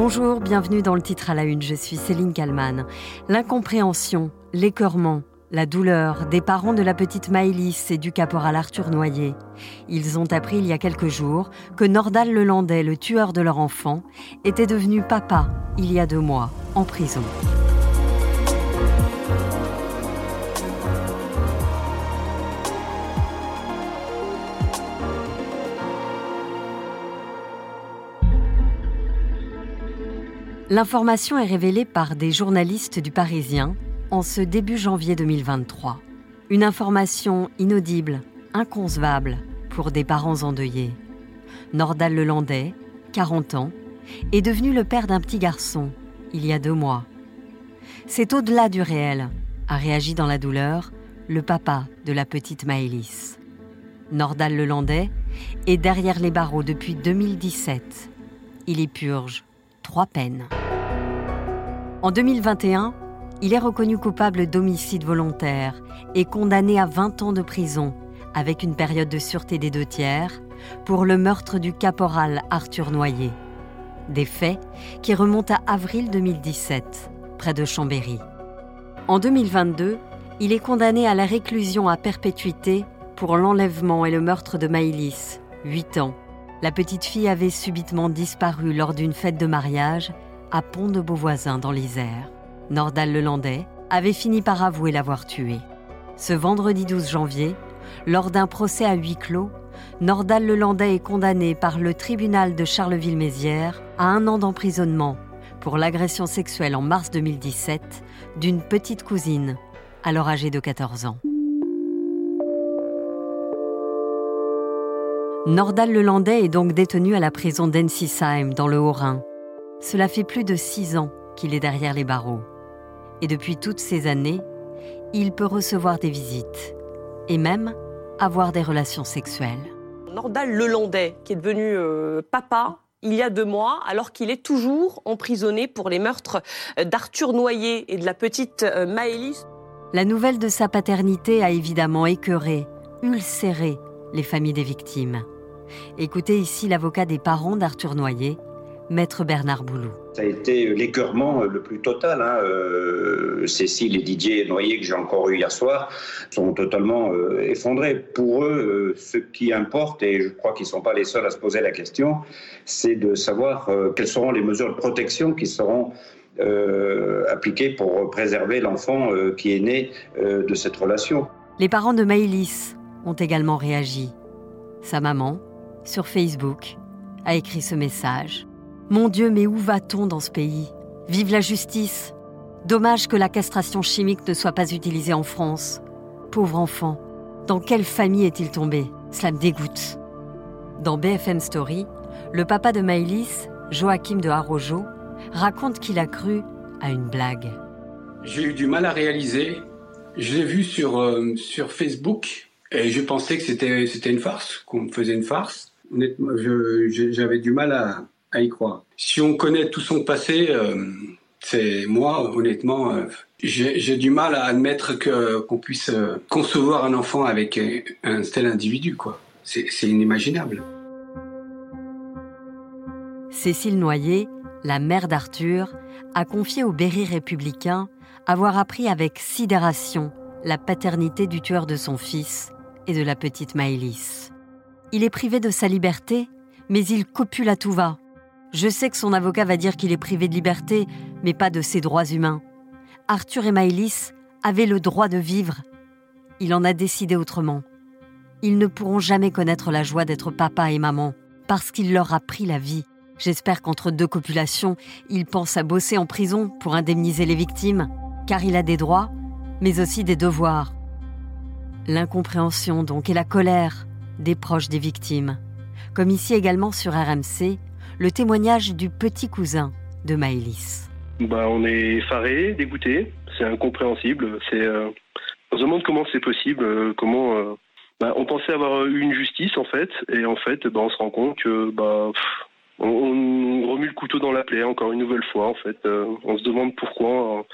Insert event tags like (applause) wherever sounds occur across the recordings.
Bonjour, bienvenue dans le titre à la une, je suis Céline Kalman. L'incompréhension, l'écœurement, la douleur des parents de la petite Maëlys et du caporal Arthur Noyer. Ils ont appris il y a quelques jours que Nordal Lelandais, le tueur de leur enfant, était devenu papa il y a deux mois, en prison. L'information est révélée par des journalistes du Parisien en ce début janvier 2023. Une information inaudible, inconcevable pour des parents endeuillés. Nordal Lelandais, 40 ans, est devenu le père d'un petit garçon il y a deux mois. C'est au-delà du réel, a réagi dans la douleur le papa de la petite Maëlys. Nordal Lelandais est derrière les barreaux depuis 2017. Il y purge trois peines. En 2021, il est reconnu coupable d'homicide volontaire et condamné à 20 ans de prison, avec une période de sûreté des deux tiers, pour le meurtre du caporal Arthur Noyer. Des faits qui remontent à avril 2017, près de Chambéry. En 2022, il est condamné à la réclusion à perpétuité pour l'enlèvement et le meurtre de Maïlis, 8 ans, la petite fille avait subitement disparu lors d'une fête de mariage à Pont de Beauvoisin dans l'Isère. Nordal Lelandais avait fini par avouer l'avoir tuée. Ce vendredi 12 janvier, lors d'un procès à huis clos, Nordal Lelandais est condamné par le tribunal de Charleville-Mézières à un an d'emprisonnement pour l'agression sexuelle en mars 2017 d'une petite cousine, alors âgée de 14 ans. Nordal Lelandais est donc détenu à la prison d'Ensisheim, dans le Haut-Rhin. Cela fait plus de six ans qu'il est derrière les barreaux. Et depuis toutes ces années, il peut recevoir des visites et même avoir des relations sexuelles. Nordal Lelandais, qui est devenu euh, papa il y a deux mois, alors qu'il est toujours emprisonné pour les meurtres d'Arthur Noyer et de la petite euh, Maëlys. La nouvelle de sa paternité a évidemment écœuré, ulcéré les familles des victimes. Écoutez ici l'avocat des parents d'Arthur Noyer, Maître Bernard Boulou. Ça a été l'écœurement le plus total. Hein. Euh, Cécile et Didier Noyer, que j'ai encore eu hier soir, sont totalement euh, effondrés. Pour eux, euh, ce qui importe, et je crois qu'ils ne sont pas les seuls à se poser la question, c'est de savoir quelles seront les mesures de protection qui seront appliquées pour préserver l'enfant qui est né de cette relation. Les parents de Maëlys ont également réagi. Sa maman, sur Facebook, a écrit ce message. Mon Dieu, mais où va-t-on dans ce pays? Vive la justice Dommage que la castration chimique ne soit pas utilisée en France. Pauvre enfant, dans quelle famille est-il tombé? Cela me dégoûte. Dans BFM Story, le papa de Maëlys, Joachim de Harojo, raconte qu'il a cru à une blague. J'ai eu du mal à réaliser. Je l'ai vu sur, euh, sur Facebook et je pensais que c'était, c'était une farce, qu'on me faisait une farce. Honnêtement, j'avais du mal à, à, y croire. Si on connaît tout son passé, euh, c'est moi, honnêtement, euh, j'ai du mal à admettre qu'on puisse euh, concevoir un enfant avec un tel individu, quoi. C'est inimaginable. Cécile Noyer, la mère d'Arthur, a confié au Berry républicain avoir appris avec sidération la paternité du tueur de son fils et de la petite Maëlys. Il est privé de sa liberté, mais il copule à tout va. Je sais que son avocat va dire qu'il est privé de liberté, mais pas de ses droits humains. Arthur et Maëlys avaient le droit de vivre. Il en a décidé autrement. Ils ne pourront jamais connaître la joie d'être papa et maman, parce qu'il leur a pris la vie. J'espère qu'entre deux copulations, il pense à bosser en prison pour indemniser les victimes, car il a des droits, mais aussi des devoirs. L'incompréhension donc et la colère des proches des victimes. Comme ici également sur RMC, le témoignage du petit cousin de Maëlys. Bah, on est effaré, dégoûté, c'est incompréhensible. C'est, euh, on se demande comment c'est possible, euh, comment. Euh, bah, on pensait avoir eu une justice en fait, et en fait, bah, on se rend compte que bah, on, remue le couteau dans la plaie encore une nouvelle fois. En fait, on se demande pourquoi.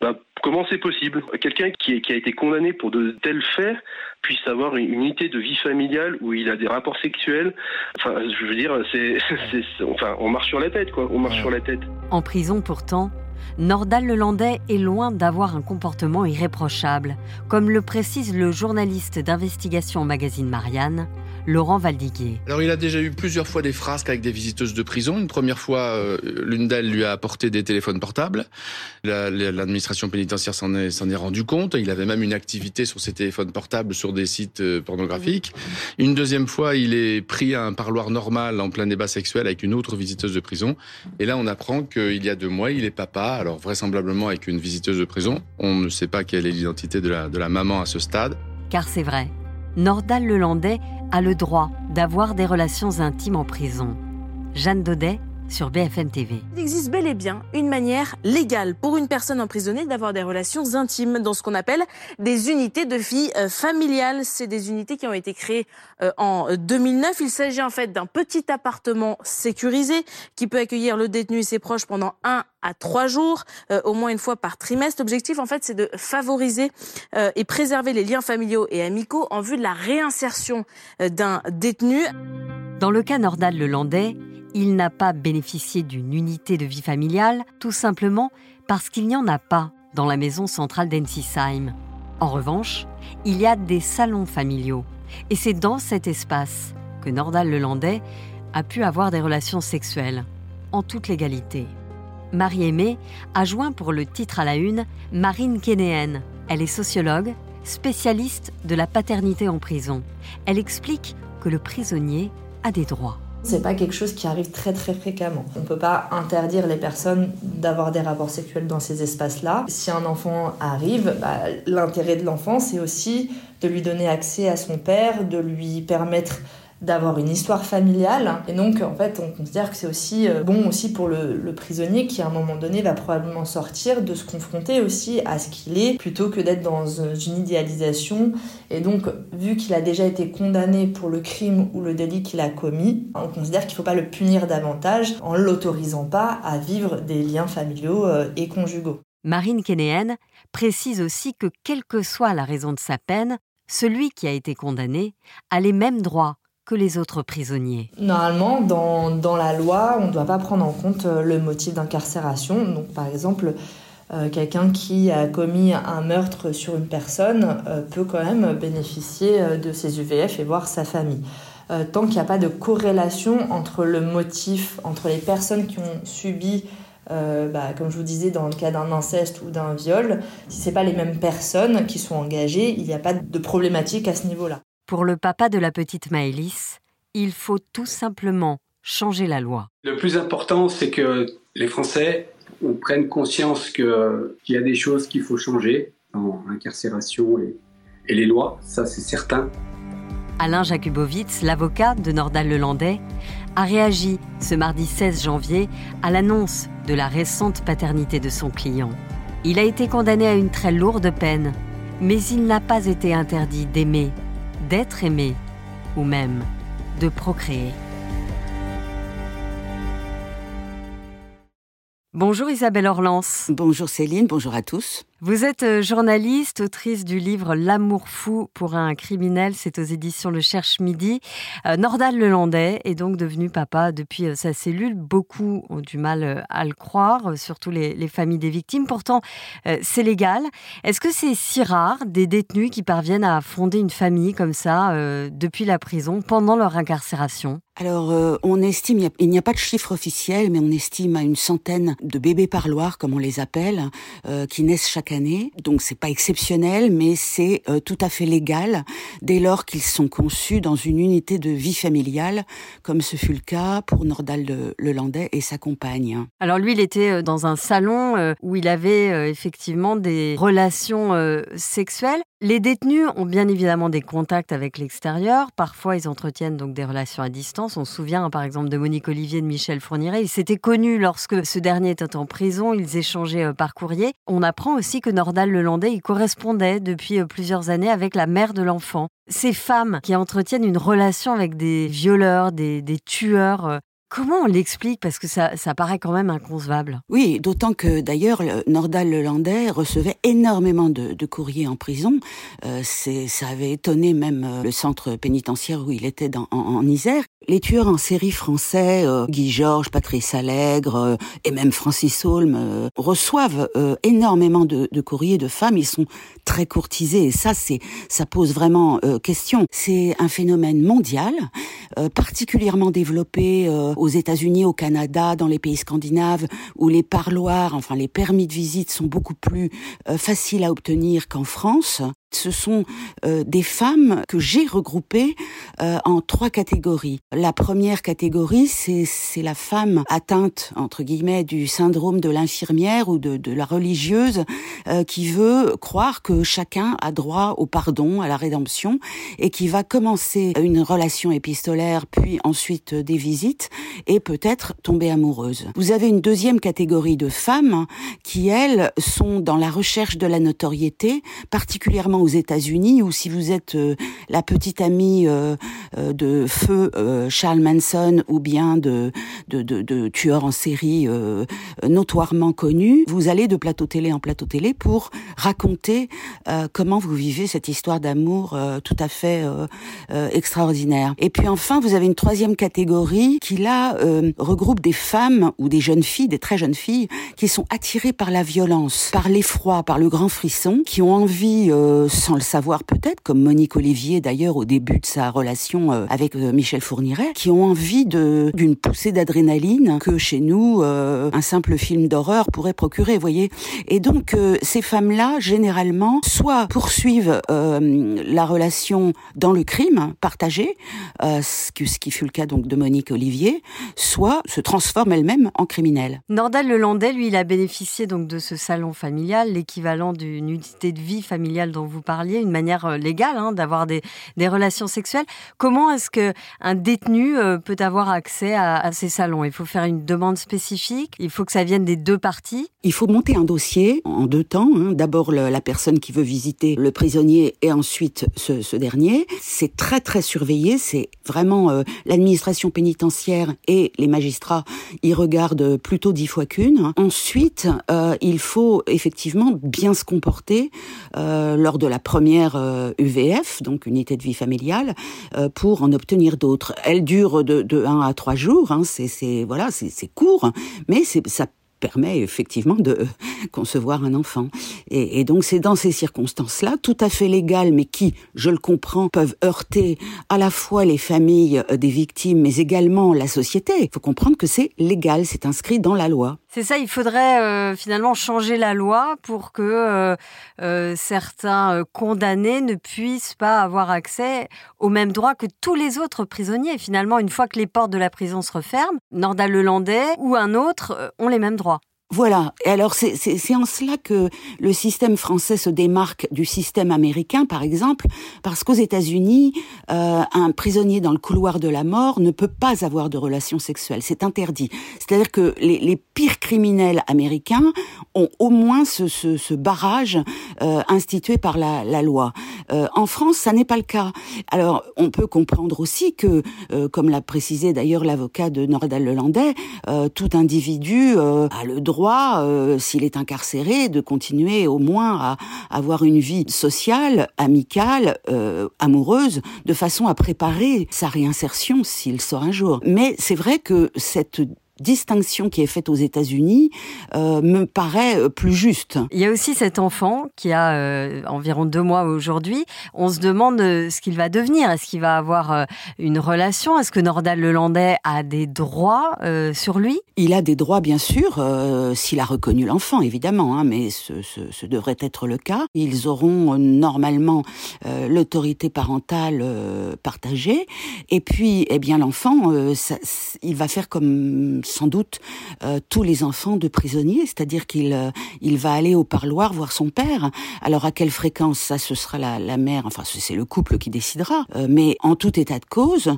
Bah, comment c'est possible? Quelqu'un qui, qui, a été condamné pour de tels faits puisse avoir une unité de vie familiale où il a des rapports sexuels? Enfin, je veux dire, (laughs) c'est, enfin, on marche sur la tête, quoi. On marche sur la tête. En prison, pourtant, Nordal Lelandais est loin d'avoir un comportement irréprochable, comme le précise le journaliste d'investigation au magazine Marianne, Laurent Valdiguier. Alors il a déjà eu plusieurs fois des frasques avec des visiteuses de prison. Une première fois, euh, l'une d'elles lui a apporté des téléphones portables. L'administration pénitentiaire s'en est, s'en est rendu compte. Il avait même une activité sur ses téléphones portables sur des sites euh, pornographiques. Une deuxième fois, il est pris à un parloir normal en plein débat sexuel avec une autre visiteuse de prison. Et là, on apprend qu'il y a deux mois, il est papa, alors vraisemblablement avec une visiteuse de prison. On ne sait pas quelle est l'identité de la, de la maman à ce stade. Car c'est vrai, Nordal Lelandais a le droit d'avoir des relations intimes en prison. Jeanne Daudet sur BFM TV. Il existe bel et bien une manière légale pour une personne emprisonnée d'avoir des relations intimes dans ce qu'on appelle des unités de vie euh, familiale. C'est des unités qui ont été créées euh, en 2009. Il s'agit en fait d'un petit appartement sécurisé qui peut accueillir le détenu et ses proches pendant un à trois jours, euh, au moins une fois par trimestre. L'objectif, en fait, c'est de favoriser euh, et préserver les liens familiaux et amicaux en vue de la réinsertion euh, d'un détenu. Dans le cas Nordal Lelandais, il n'a pas bénéficié d'une unité de vie familiale, tout simplement parce qu'il n'y en a pas dans la maison centrale d'Ensisheim. En revanche, il y a des salons familiaux. Et c'est dans cet espace que Nordal Lelandais a pu avoir des relations sexuelles, en toute légalité. Marie-Aimée a joint pour le titre à la une Marine Kénéenne. Elle est sociologue, spécialiste de la paternité en prison. Elle explique que le prisonnier a des droits. C'est pas quelque chose qui arrive très très fréquemment. On peut pas interdire les personnes d'avoir des rapports sexuels dans ces espaces-là. Si un enfant arrive, bah, l'intérêt de l'enfant, c'est aussi de lui donner accès à son père, de lui permettre d'avoir une histoire familiale. Et donc, en fait, on considère que c'est aussi euh, bon aussi pour le, prisonnier qui, à un moment donné, va probablement sortir, de se confronter aussi à ce qu'il est, plutôt que d'être dans une idéalisation. Et donc, vu qu'il a déjà été condamné pour le crime ou le délit qu'il a commis, on considère qu'il ne faut pas le punir davantage en l'autorisant pas à vivre des liens familiaux euh, et conjugaux. Marine Kénéenne précise aussi que, quelle que soit la raison de sa peine, celui qui a été condamné a les mêmes droits que les autres prisonniers. Normalement, dans, dans la loi, on ne doit pas prendre en compte euh, le motif d'incarcération. Donc, par exemple, euh, quelqu'un qui a commis un meurtre sur une personne euh, peut quand même bénéficier de ses UVF et voir sa famille. tant qu'il n'y a pas de corrélation entre le motif, entre les personnes qui ont subi bah, comme je vous disais, dans le cas d'un inceste ou d'un viol, si ce pas les mêmes personnes qui sont engagées, il n'y a pas de problématique à ce niveau-là. Pour le papa de la petite Maëlys, il faut tout simplement changer la loi. Le plus important, c'est que les Français prennent conscience qu'il y a des choses qu'il faut changer dans l'incarcération et, et les lois, ça c'est certain. Alain Jakubowicz, l'avocat de Nordal Lelandais, a réagi ce mardi 16 janvier à l'annonce de la récente paternité de son client. Il a été condamné à une très lourde peine, mais il n'a pas été interdit d'aimer d'être aimé ou même de procréer. Bonjour Isabelle Orlance. Bonjour Céline, bonjour à tous. Vous êtes euh, journaliste, autrice du livre L'amour fou pour un criminel, c'est aux éditions Le Cherche Midi. Euh, Nordal Lelandais est donc devenu papa depuis euh, sa cellule. Beaucoup ont du mal à le croire, surtout les, les familles des victimes. Pourtant, c'est légal. Est-ce que c'est si rare des détenus qui parviennent à fonder une famille comme ça depuis la prison pendant leur incarcération? Alors, on estime, il n'y a pas de chiffre officiel, mais on estime à une centaine de bébés parloirs, comme on les appelle, qui naissent chaque année. Donc c'est pas exceptionnel, mais c'est euh, tout à fait légal dès lors qu'ils sont conçus dans une unité de vie familiale, comme ce fut le cas pour Nordal Lelandais et sa compagne. Alors lui, il était euh, dans un salon euh, où il avait effectivement des relations sexuelles. Les détenus ont bien évidemment des contacts avec l'extérieur. Parfois, ils entretiennent donc des relations à distance. On se souvient par exemple de Monique Olivier de Michel Fourniret. Ils s'étaient connus lorsque ce dernier était en prison. Ils échangeaient par courrier. On apprend aussi que Nordal Lelandais il correspondait depuis euh, plusieurs années avec la mère de l'enfant. Ces femmes qui entretiennent une relation avec des violeurs, des, tueurs, euh, Comment on l'explique? Parce que ça, ça paraît quand même inconcevable. Oui, d'autant que d'ailleurs, Nordal Lelandais recevait énormément de, de courriers en prison. Euh, ça avait étonné même euh, le centre pénitentiaire où il était dans, en, Isère. Les tueurs en série français, euh, Guy Georges, Patrice Allègre euh, et même Francis Holm, euh, reçoivent énormément de, de, courriers de femmes. Ils sont très courtisés et ça, c'est ça pose vraiment question. C'est un phénomène mondial, particulièrement développé aux États-Unis, au Canada, dans les pays scandinaves, où les parloirs, enfin les permis de visite sont beaucoup plus euh, faciles à obtenir qu'en France ce sont euh, des femmes que j'ai regroupées euh, en trois catégories. La première catégorie, c'est la femme atteinte, entre guillemets, du syndrome de l'infirmière ou de, de, la religieuse euh, qui veut croire que chacun a droit au pardon, à la rédemption, et qui va commencer une relation épistolaire, puis ensuite des visites, et peut-être tomber amoureuse. Vous avez une deuxième catégorie de femmes qui, elles, sont dans la recherche de la notoriété, particulièrement aux États-Unis ou si vous êtes euh, la petite amie euh, euh, de feu Charles Manson ou bien de, de, de, de tueurs en série notoirement connus, vous allez de plateau télé en plateau télé pour raconter comment vous vivez cette histoire d'amour tout à fait extraordinaire. Et puis enfin, vous avez une troisième catégorie qui là regroupe des femmes ou des jeunes filles, des très jeunes filles, qui sont attirées par la violence, par l'effroi, par le grand frisson, qui ont envie sans le savoir peut-être, comme Monique Olivier d'ailleurs au début de sa relation euh, avec euh, Michel Fourniret, qui ont envie d'une poussée d'adrénaline que chez nous euh, un simple film d'horreur pourrait procurer, voyez. Et donc ces femmes-là généralement soit poursuivent la relation dans le crime partagé, ce, ce qui fut le cas donc de Monique Olivier, soit se transforment elles-mêmes en criminelles. Nordal Lelandais, lui, il a bénéficié donc de ce salon familial, l'équivalent d'une unité de vie familiale dont vous parliez, une manière euh, légale hein, d'avoir des, relations sexuelles. Comment est-ce que un détenu euh, peut avoir accès à, ces salons? Il faut faire une demande spécifique. Il faut que ça vienne des deux parties? Il faut monter un dossier en deux temps. Hein. D'abord la personne qui veut visiter le prisonnier et ensuite ce, dernier. C'est très très surveillé. C'est vraiment euh, l'administration pénitentiaire et les magistrats y regardent plutôt dix fois qu'une. Ensuite, il faut effectivement bien se comporter lors de la première UVF, euh, donc unité de vie familiale, euh, pour en obtenir d'autres. Elle dure de, de 1 à 3 jours, hein, c'est voilà, c'est court, mais ça permet effectivement de (laughs) concevoir un enfant. Et, donc c'est dans ces circonstances-là, tout à fait légales, mais qui, je le comprends, peuvent heurter à la fois les familles euh, des victimes, mais également la société. Il faut comprendre que c'est légal, c'est inscrit dans la loi. C'est ça, il faudrait euh, finalement changer la loi pour que euh, certains condamnés ne puissent pas avoir accès aux mêmes droits que tous les autres prisonniers. Finalement, une fois que les portes de la prison se referment, Nordal Lelandais ou un autre ont les mêmes droits. Voilà. Et alors c'est en cela que le système français se démarque du système américain, par exemple, parce qu'aux États-Unis, euh, un prisonnier dans le couloir de la mort ne peut pas avoir de relations sexuelles. C'est interdit. C'est-à-dire que les, les, pires criminels américains ont au moins ce, ce, ce barrage euh, institué par la, la loi. Euh, en France, ça n'est pas le cas. Alors, on peut comprendre aussi que, euh, comme l'a précisé d'ailleurs l'avocat de Nordal Lelandais, euh, tout individu euh, a le droit droit, euh, s'il est incarcéré, de continuer au moins à avoir une vie sociale, amicale, euh, amoureuse, de façon à préparer sa réinsertion s'il sort un jour. Mais c'est vrai que cette distinction qui est faite aux États-Unis euh, me paraît euh, plus juste. Il y a aussi cet enfant qui a euh, environ deux mois aujourd'hui. On se demande ce qu'il va devenir. Est-ce qu'il va avoir euh, une relation? Est-ce que Nordal Lelandais a des droits sur lui? Il a des droits, bien sûr, s'il a reconnu l'enfant, évidemment, hein, mais ce, ce, ce, devrait être le cas. Ils auront normalement l'autorité parentale partagée. Et puis, eh bien, l'enfant, il va faire comme sans doute euh, tous les enfants de prisonniers, c'est-à-dire qu'il euh, il va aller au parloir voir son père. Alors à quelle fréquence ça, ce sera la, la mère, enfin c'est le couple qui décidera. Euh, mais en tout état de cause,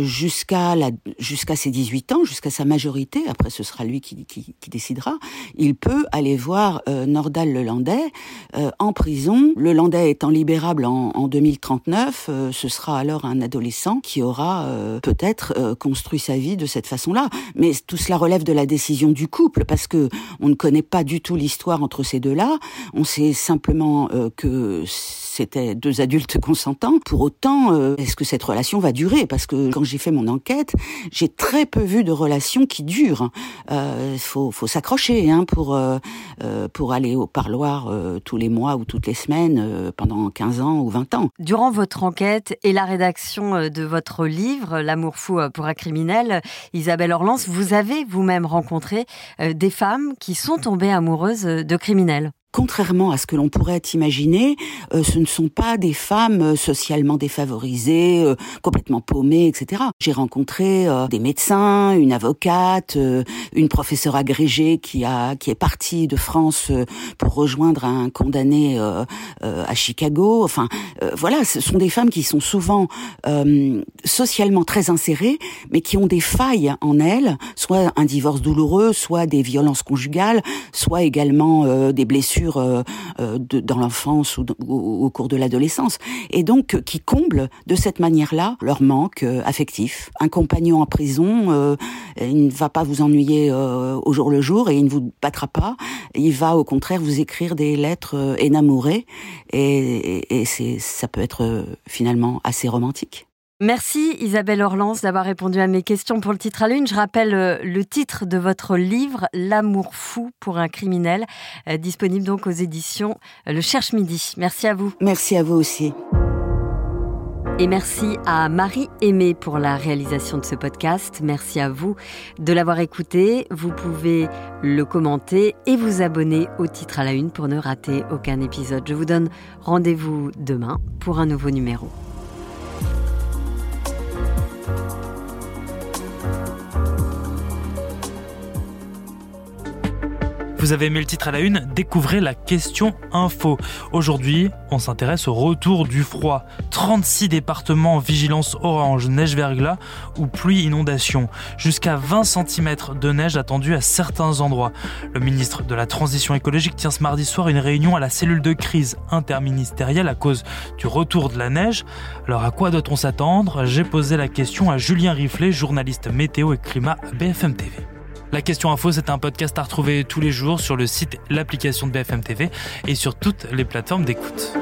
jusqu'à la jusqu'à ses 18 ans, jusqu'à sa majorité, après ce sera lui qui, qui, qui décidera, il peut aller voir Nordal le Landais en prison. Le Landais étant libérable en, en 2039, ce sera alors un adolescent qui aura peut-être construit sa vie de cette façon-là. Mais tout cela relève de la décision du couple, parce que on ne connaît pas du tout l'histoire entre ces deux-là. On sait simplement euh, que c'était deux adultes (laughs) consentants. Pour autant, euh, est-ce que cette relation va durer? Parce que quand j'ai fait mon enquête, j'ai très peu vu de relations qui durent. Il euh, faut, s'accrocher hein, pour euh, pour aller au parloir tous les mois ou toutes les semaines pendant 15 ans ou 20 ans. Durant votre enquête et la rédaction de votre livre L'amour fou pour un criminel, Isabelle Orlans, vous avez vous-même rencontré des femmes qui sont tombées amoureuses de criminels contrairement à ce que l'on pourrait imaginer, euh, ce ne sont pas des femmes euh, socialement défavorisées, euh, complètement paumées, etc. J'ai rencontré des médecins, une avocate, une professeure agrégée qui a qui est partie de France pour rejoindre un condamné à Chicago. Enfin, voilà, ce sont des femmes qui sont souvent socialement très insérées, mais qui ont des failles en elles, soit un divorce douloureux, soit des violences conjugales, soit également des blessures euh, euh, dans l'enfance ou, au cours de l'adolescence, et donc euh, qui comble de cette manière-là leur manque affectif. Un compagnon en prison, il ne va pas vous ennuyer au jour le jour et il ne vous battra pas. Il va au contraire vous écrire des lettres énamourées et, et c'est ça peut être finalement assez romantique. Merci Isabelle Orlans d'avoir répondu à mes questions pour le titre à l'une. Je rappelle euh, le titre de votre livre L'amour fou pour un criminel, euh, disponible donc aux éditions euh, Le Cherche Midi. Merci à vous. Merci à vous aussi. Et merci à Marie Aimée pour la réalisation de ce podcast. Merci à vous de l'avoir écouté. Vous pouvez le commenter et vous abonner au titre à la une pour ne rater aucun épisode. Je vous donne rendez-vous demain pour un nouveau numéro. Vous avez aimé le titre à la une Découvrez la question info. Aujourd'hui, on s'intéresse au retour du froid. 36 départements en vigilance orange, neige verglas ou pluie inondation. Jusqu'à 20 cm de neige attendue à certains endroits. Le ministre de la Transition écologique tient ce mardi soir une réunion à la cellule de crise interministérielle à cause du retour de la neige. Alors à quoi doit-on s'attendre? J'ai posé la question à Julien Riflet, journaliste météo et climat à BFM TV. La question info, c'est un podcast à retrouver tous les jours sur le site, l'application de BFM TV et sur toutes les plateformes d'écoute.